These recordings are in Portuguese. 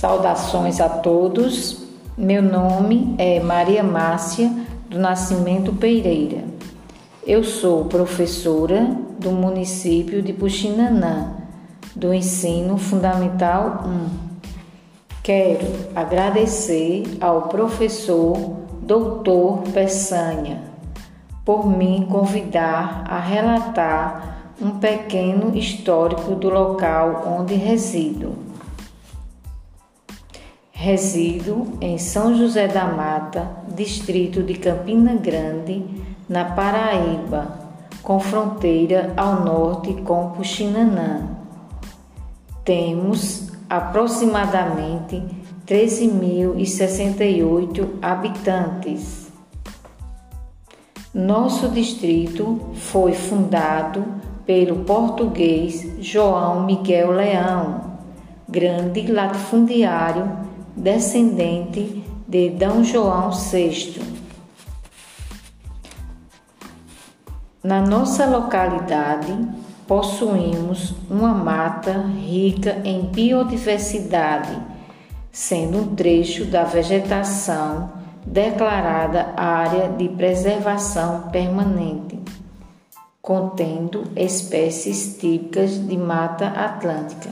Saudações a todos. Meu nome é Maria Márcia do Nascimento Pereira. Eu sou professora do município de Puxinanã, do ensino fundamental 1. Quero agradecer ao professor Doutor Peçanha por me convidar a relatar um pequeno histórico do local onde resido. Resido em São José da Mata, distrito de Campina Grande, na Paraíba, com fronteira ao norte com Puxinanã. Temos aproximadamente 13.068 habitantes. Nosso distrito foi fundado pelo português João Miguel Leão, grande latifundiário descendente de D. João VI. Na nossa localidade, possuímos uma mata rica em biodiversidade, sendo um trecho da vegetação declarada área de preservação permanente, contendo espécies típicas de Mata Atlântica.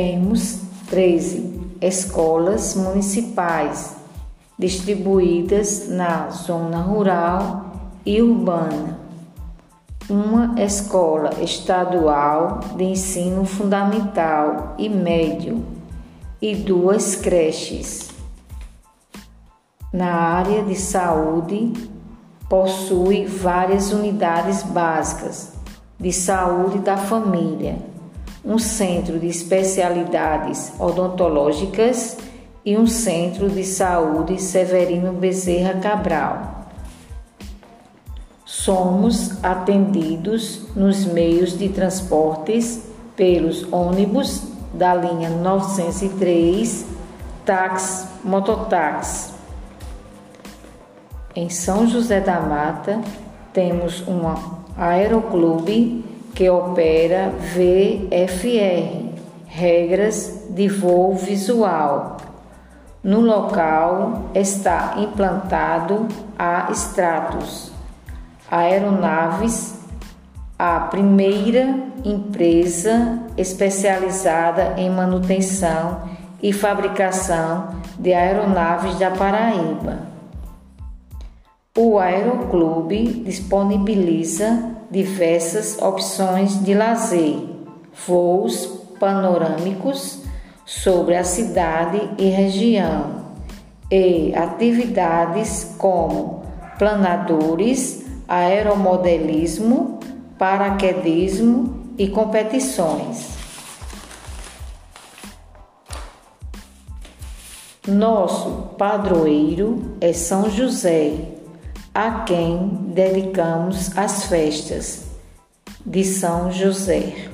Temos 13 escolas municipais distribuídas na zona rural e urbana, uma escola estadual de ensino fundamental e médio e duas creches. Na área de saúde, possui várias unidades básicas de saúde da família um centro de especialidades odontológicas e um centro de saúde Severino Bezerra Cabral. Somos atendidos nos meios de transportes pelos ônibus da linha 903, táxi, mototáxi. Em São José da Mata, temos um aeroclube que opera VFR, regras de voo visual. No local está implantado a Stratos Aeronaves, a primeira empresa especializada em manutenção e fabricação de aeronaves da Paraíba. O Aeroclube disponibiliza diversas opções de lazer, voos panorâmicos sobre a cidade e região, e atividades como planadores, aeromodelismo, paraquedismo e competições. Nosso padroeiro é São José, a quem dedicamos as festas de São José,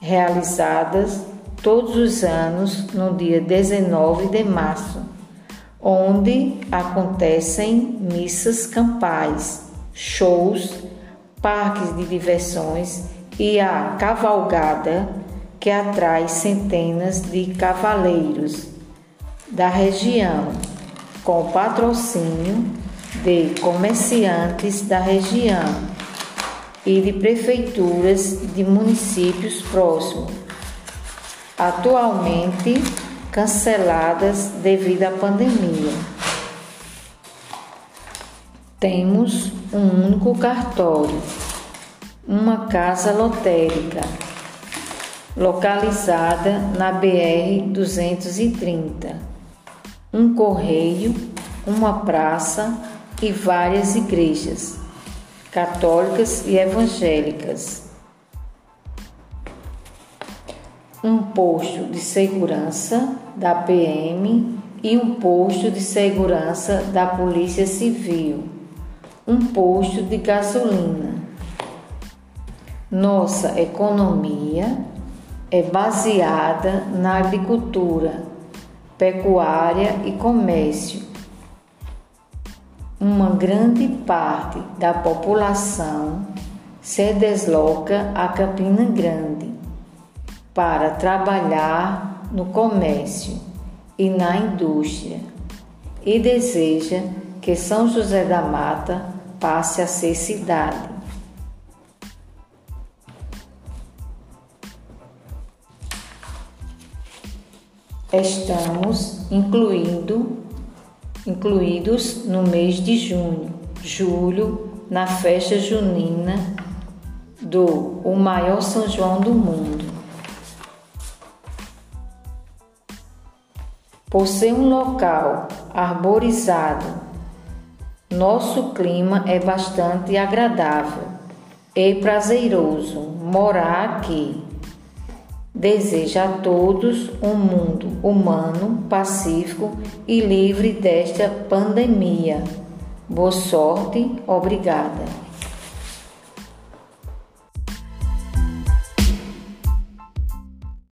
realizadas todos os anos no dia 19 de março, onde acontecem missas campais, shows, parques de diversões e a cavalgada que atrai centenas de cavaleiros da região, com patrocínio de comerciantes da região e de prefeituras de municípios próximos, atualmente canceladas devido à pandemia. Temos um único cartório, uma casa lotérica, localizada na BR 230, um correio, uma praça e várias igrejas católicas e evangélicas. Um posto de segurança da PM e um posto de segurança da Polícia Civil, um posto de gasolina. Nossa economia é baseada na agricultura, pecuária e comércio uma grande parte da população se desloca a Campina Grande para trabalhar no comércio e na indústria e deseja que São José da Mata passe a ser cidade. Estamos incluindo incluídos no mês de junho, julho, na festa junina do o maior São João do mundo. Por ser um local arborizado, nosso clima é bastante agradável e prazeroso morar aqui. Desejo a todos um mundo humano, pacífico e livre desta pandemia. Boa sorte, obrigada.